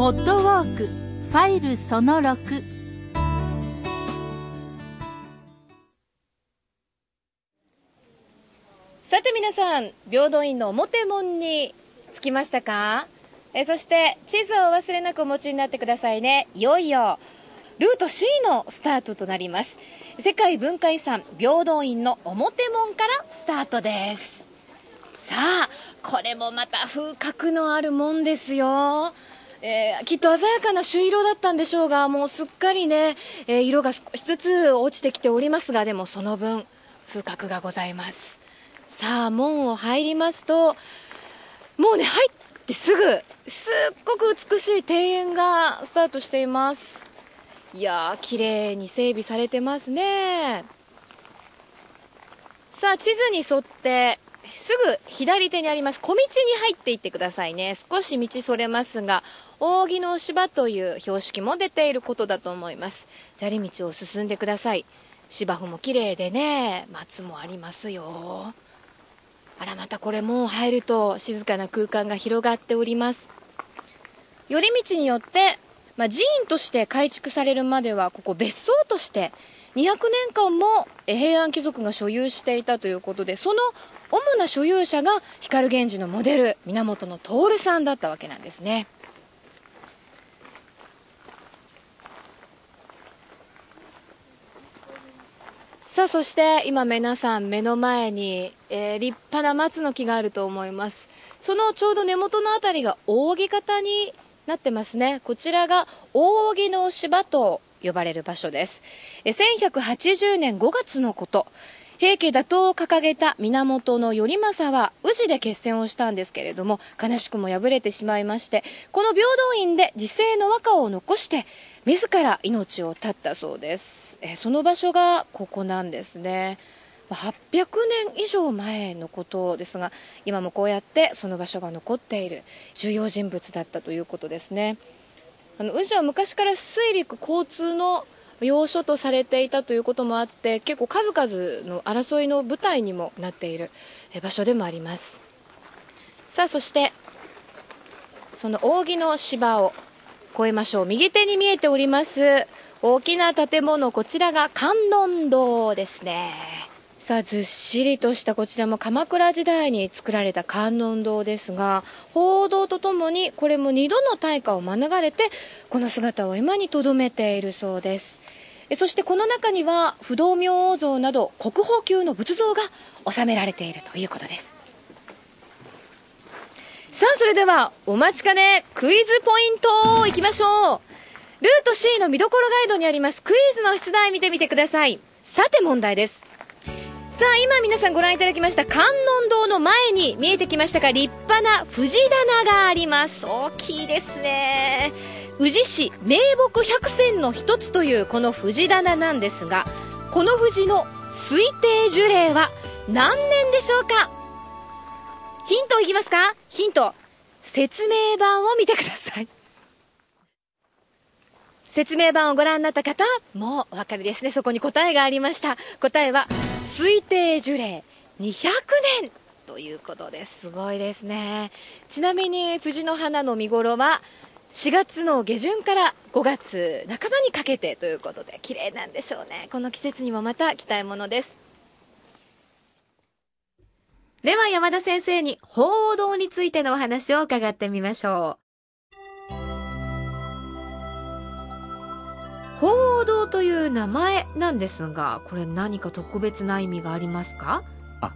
ポッドウォークファイルその6さて皆さん平等院の表門に着きましたか？えそして地図を忘れなくお持ちになってくださいね。いよいよルート C のスタートとなります。世界文化遺産平等院の表門からスタートです。さあこれもまた風格のあるもんですよ。えー、きっと鮮やかな朱色だったんでしょうがもうすっかりね、えー、色が少しずつ落ちてきておりますがでもその分風格がございます。さあ門を入りますともうね入ってすぐすっごく美しい庭園がスタートしています。いやー綺麗に整備されてますね。さあ地図に沿ってすぐ左手にあります。小道に入っていってくださいね。少し道それますが扇の芝という標識も出ていることだと思います。砂利道を進んでください。芝生も綺麗でね松もありますよ。あらまたこれもう入ると静かな空間が広がっております。寄り道によってまあ、寺院として改築されるまではここ別荘として200年間も平安貴族が所有していたということでその主な所有者が光源氏のモデル源徹さんだったわけなんですねさあそして今皆さん目の前に、えー、立派な松の木があると思いますそのちょうど根元の辺りが扇形になってますね。こちらが扇の芝と呼ばれる場所です。1180年5月のこと。平家打倒を掲げた源頼政は宇治で決戦をしたんですけれども悲しくも敗れてしまいましてこの平等院で時世の和歌を残して自ら命を絶ったそうです。えその場所がここなんですね。800年以上前のことですが今もこうやってその場所が残っている重要人物だったということですね。あの宇治は昔から水陸交通の要所とされていたということもあって結構数々の争いの舞台にもなっている場所でもあります。さあそしてその扇の芝を越えましょう。右手に見えております大きな建物こちらが観音堂ですね。さあずっしりとしたこちらも鎌倉時代に作られた観音堂ですが報道とともにこれも2度の大火を免れてこの姿を今にとどめているそうです。そしてこの中には不動明王像など国宝級の仏像が収められているということです。さあそれではお待ちかねクイズポイントいきましょう。ルート C の見どころガイドにありますクイズの出題見てみてください。さて問題です。さあ今皆さんご覧いただきました観音堂の前に見えてきましたが立派な藤棚があります。大きいですね。宇治市名木百選の一つというこの藤棚なんですがこの藤の推定樹齢は何年でしょうか？ヒントいきますか？ヒント。説明版を見てください。説明版をご覧になった方もうお分かりですね。そこに答えがありました。答えは推定樹齢200年ということです。すごいですね。ちなみに藤の花の見頃は4月の下旬から5月半ばにかけてということで綺麗なんでしょうね。この季節にもまた期待ものです。では山田先生に報道についてのお話を伺ってみましょう。報道という名前なんですが、これ何か特別な意味がありますか？あ、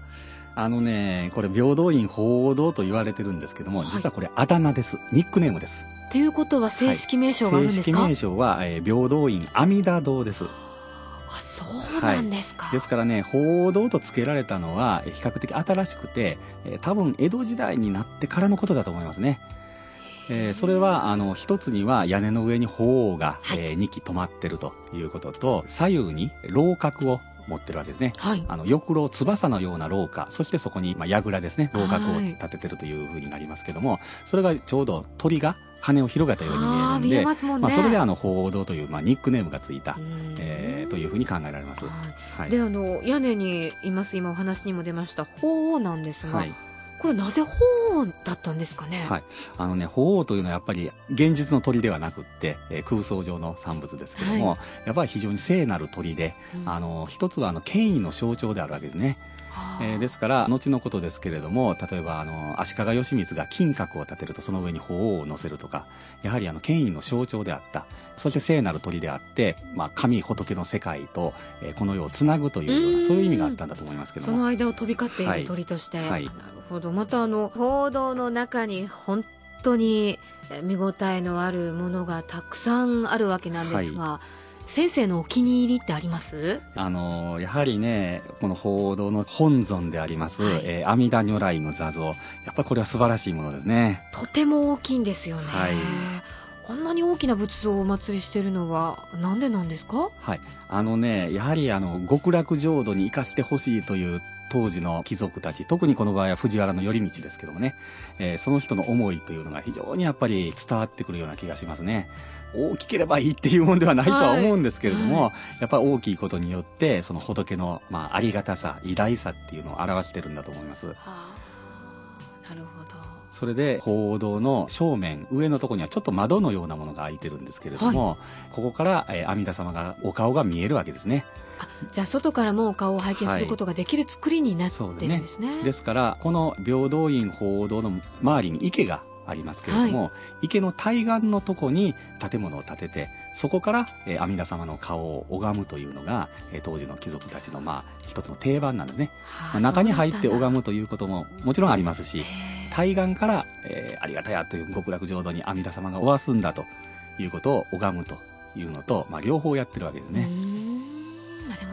あのね、これ平等院報道と言われてるんですけども、はい、実はこれあだ名です。ニックネームです。ということは正式名称があるんですか、はい、正式名称は、えー、平等院阿弥陀堂です。あ、そうなんですか、はい、ですからね、報道と付けられたのは比較的新しくて、えー、多分江戸時代になってからのことだと思いますね。えー、それはあの一つには屋根の上に鳳凰が、はい、えー、2基止まってるということと左右に楼閣を持ってるわけですね。はい、あの、翼廊、翼のような廊下、そしてそこに、まあ、櫓ですね、楼閣を立ててるというふうになりますけども、それがちょうど鳥が羽を広げたように見えるんで、ね。まあ、それであの、鳳凰堂という、まあ、ニックネームがついた、えー、というふうに考えられます。はい、で、あの、屋根にいます、今お話にも出ました、鳳凰なんですが、はいこれなぜ鳳凰だったんですかね？はい、あのね鳳凰というのはやっぱり現実の鳥ではなくって、えー空想上の産物ですけども、はやっぱり非常に聖なる鳥で、うん。あの一つはあの権威の象徴であるわけですね。えーですから後のことですけれども例えばあの足利義満が金閣を建てるとその上に鳳凰を乗せるとかやはりあの権威の象徴であったそして聖なる鳥であって、まあ、神仏の世界と、えーこの世をつなぐというよううなん。そういう意味があったんだと思いますけども。その間を飛び交っていはい。る鳥として、はい。なるほど。またあの報道の中に本当にえ見応えのあるものがたくさんあるわけなんですが、先生のお気に入りってあります？あのやはりねこの報道の本尊であります、はい。えー阿弥陀如来の座像。やっぱりこれは素晴らしいものですね。とても大きいんですよね、はい。あんなに大きな仏像をお祭りしてるのはなんでなんですか？はい。あのねやはりあの極楽浄土に生かしてほしいという当時の貴族たち特にこの場合は藤原頼道ですけどもね、えーその人の思いというのが非常にやっぱり伝わってくるような気がしますね。大きければいいっていうもんではないとは思うんですけれども、はい。やっぱり大きいことによってその仏の、まあ、ありがたさ偉大さっていうのを表してるんだと思います。はあ。なるほどそれで鳳凰の正面上のところにはちょっと窓のようなものが開いてるんですけれども、ここから、えー阿弥陀様がお顔が見えるわけですね。あじゃあ外からもお顔を拝見することができる作りになってるんですね,、ですからこの平等院鳳凰堂の周りに池がありますけれども、池の対岸のとこに建物を建ててそこから、えー阿弥陀様の顔を拝むというのが、えー当時の貴族たちの、まあ、一つの定番なんですね、はあまあ中に入って拝むということももちろんありますし対岸から、えーありがたやという極楽浄土に阿弥陀様がおわすんだということを拝むというのと、まあ、両方やってるわけですね。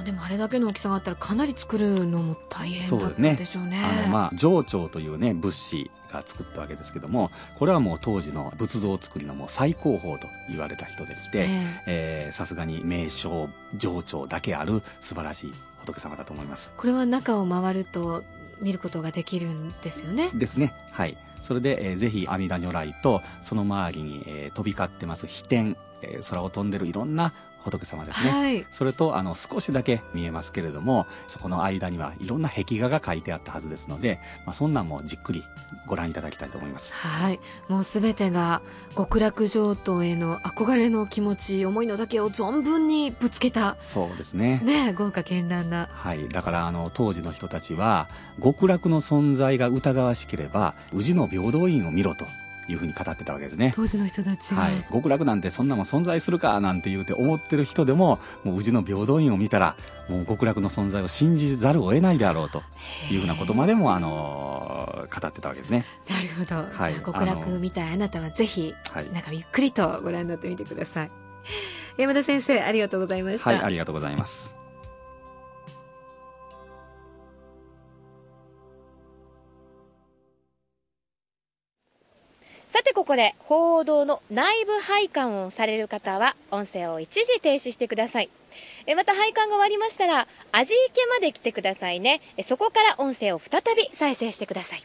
でもあれだけの大きさがあったらかなり作るのも大変だったでしょうね。あのまあ上長というね仏師が作ったわけですけどもこれはもう当時の仏像作りのもう最高峰と言われた人でしてさすがに名称上長だけある素晴らしい仏様だと思います。これは中を回ると見ることができるんですよね。ですね。はい。それで、えーぜひ阿弥陀如来とその周りに、えー飛び交ってます飛天、えー空を飛んでるいろんな仏様ですね、はい。それとあの少しだけ見えますけれどもそこの間にはいろんな壁画が書いてあったはずですので、まあ、そんなんもじっくりご覧いただきたいと思いますはい。もうすべてが極楽浄土への憧れの気持ち、思いのだけを存分にぶつけた、そうですねね、豪華絢爛な。はい、だからあの当時の人たちは極楽の存在が疑わしければ宇治の平等院を見ろというふうに語ってたわけですね。当時の人たちが。はい、極楽なんてそんなもん存在するかなんて言うて思ってる人でももう宇治の平等院を見たらもう極楽の存在を信じざるを得ないであろうというふうなことまでも、あの語ってたわけですね。なるほど。はいじゃあ極楽みたいあなたはぜひ、はい、中ゆっくりとご覧になってみてください。山田先生、ありがとうございました。はい、ありがとうございます。さてここで報道の内部配管をされる方は音声を一時停止してください。えまた配管が終わりましたら味池まで来てくださいね。えそこから音声を再び再生してください。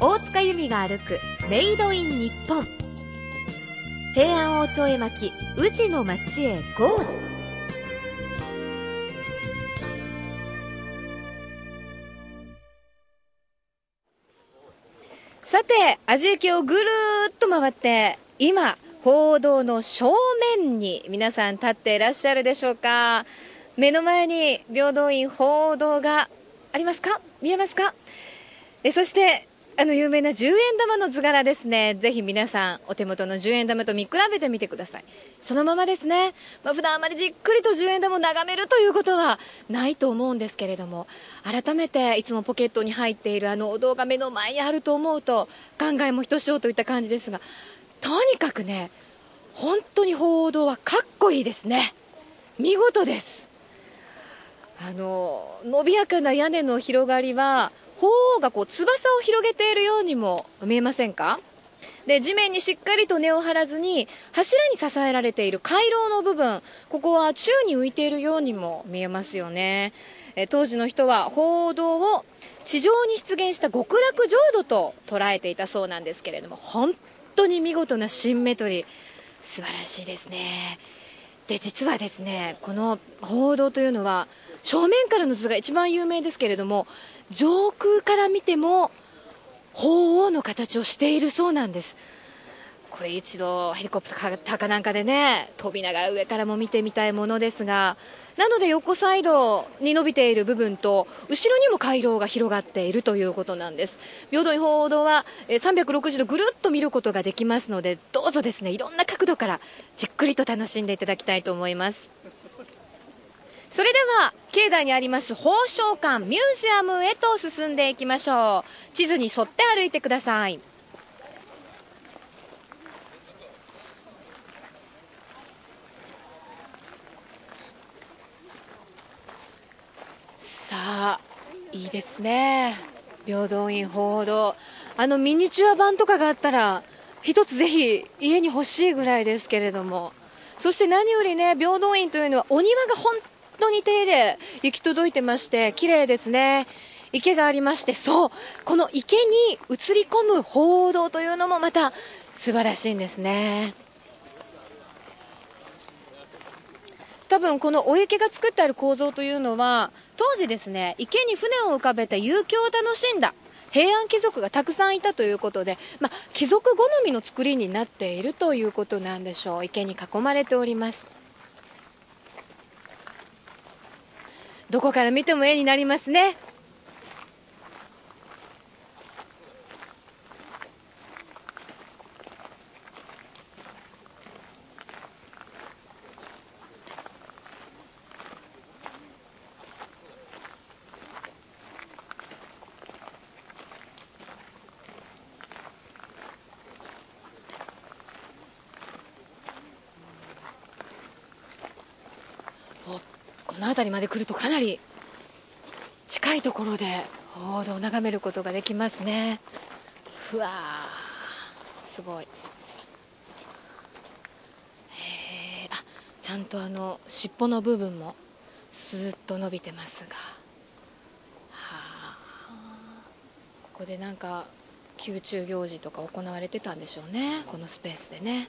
大塚由美が歩くメイドイン日本。平安王朝へ巻き宇治の町へゴーて、味行きをぐるーっと回って、今、報道の正面に皆さん立っていらっしゃるでしょうか。目の前に平等院報道がありますか？見えますか？えそして、あの有名な10円玉の図柄ですね。ぜひ皆さん、お手元の10円玉と見比べてみてください。そのままですね。まあ、普段あまりじっくりと10円玉を眺めるということはないと思うんですけれども、改めていつもポケットに入っているあのお堂が目の前にあると思うと、考えもひとしおといった感じですが、とにかくね、本当に報道はかっこいいですね。見事です。あの、伸びやかな屋根の広がりは、がこう翼を広げているようにも見えませんか？で地面にしっかりと根を張らずに柱に支えられている回廊の部分ここは宙に浮いているようにも見えますよね。え当時の人は鳳凰を地上に出現した極楽浄土と捉えていたそうなんですけれども本当に見事なシンメトリー。素晴らしいですね。で実はですねこの鳳凰というのは正面からの図が一番有名ですけれども上空から見ても鳳凰の形をしているそうなんです。これ一度ヘリコプターかなんかでね飛びながら上からも見てみたいものですがなので横サイドに伸びている部分と後ろにも回廊が広がっているということなんです。平等院鳳凰堂は360度ぐるっと見ることができますのでどうぞですねいろんな角度からじっくりと楽しんでいただきたいと思います。それでは境内にあります宝生館ミュージアムへと進んでいきましょう。地図に沿って歩いてください。さあいいですね。平等院鳳凰あのミニチュア版とかがあったら一つぜひ家に欲しいぐらいですけれども。そして何よりね平等院というのはお庭が本当に手で行き届いてまして綺麗ですね。池がありましてそうこの池に映り込む鳳凰というのもまた素晴らしいんですね。多分このお池が作ってある構造というのは当時ですね池に船を浮かべて遊興を楽しんだ平安貴族がたくさんいたということで、まあ、貴族好みの作りになっているということなんでしょう。池に囲まれております。どこから見ても絵になりますね。の辺りまで来るとかなり近いところで報道を眺めることができますね。ふわー。すごい。へえあちゃんとあの尻尾の部分もスーッと伸びてますが。はあここでなんか宮中行事とか行われてたんでしょうね。このスペースでね。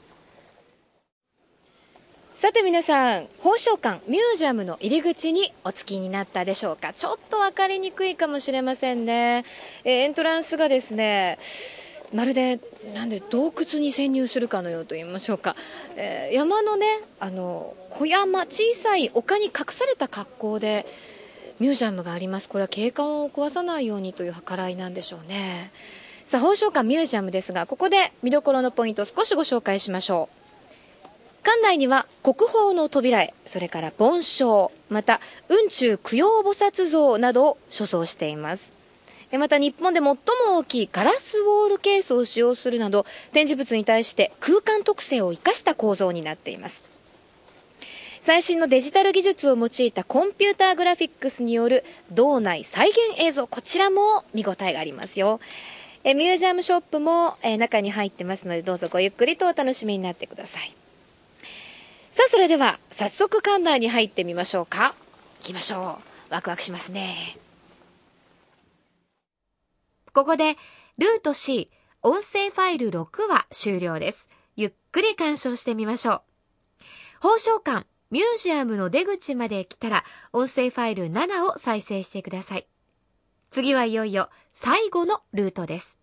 さて皆さん、宝生館ミュージアムの入り口にお着きになったでしょうか。ちょっと分かりにくいかもしれませんね。えー、エントランスがですね、まるで、なんで洞窟に潜入するかのようと言いましょうか。えー、山のね、あの、小山、小さい丘に隠された格好で、ミュージアムがあります。これは景観を壊さないようにという計らいなんでしょうね。さあ、宝生館ミュージアムですが、ここで見どころのポイントを少しご紹介しましょう。館内には国宝の扉絵、それから盆章、また雲中供養菩薩像などを所蔵しています。また日本で最も大きいガラスウォールケースを使用するなど展示物に対して空間特性を生かした構造になっています。最新のデジタル技術を用いたコンピューターグラフィックスによる道内再現映像こちらも見応えがありますよ。えミュージアムショップもえ中に入ってますのでどうぞごゆっくりとお楽しみになってください、それでは、早速館内に入ってみましょうか。行きましょう。ワクワクしますね。ここで、ルート C、音声ファイル6は終了です。ゆっくり鑑賞してみましょう。宝生館、ミュージアムの出口まで来たら、音声ファイル7を再生してください。次はいよいよ最後のルートです。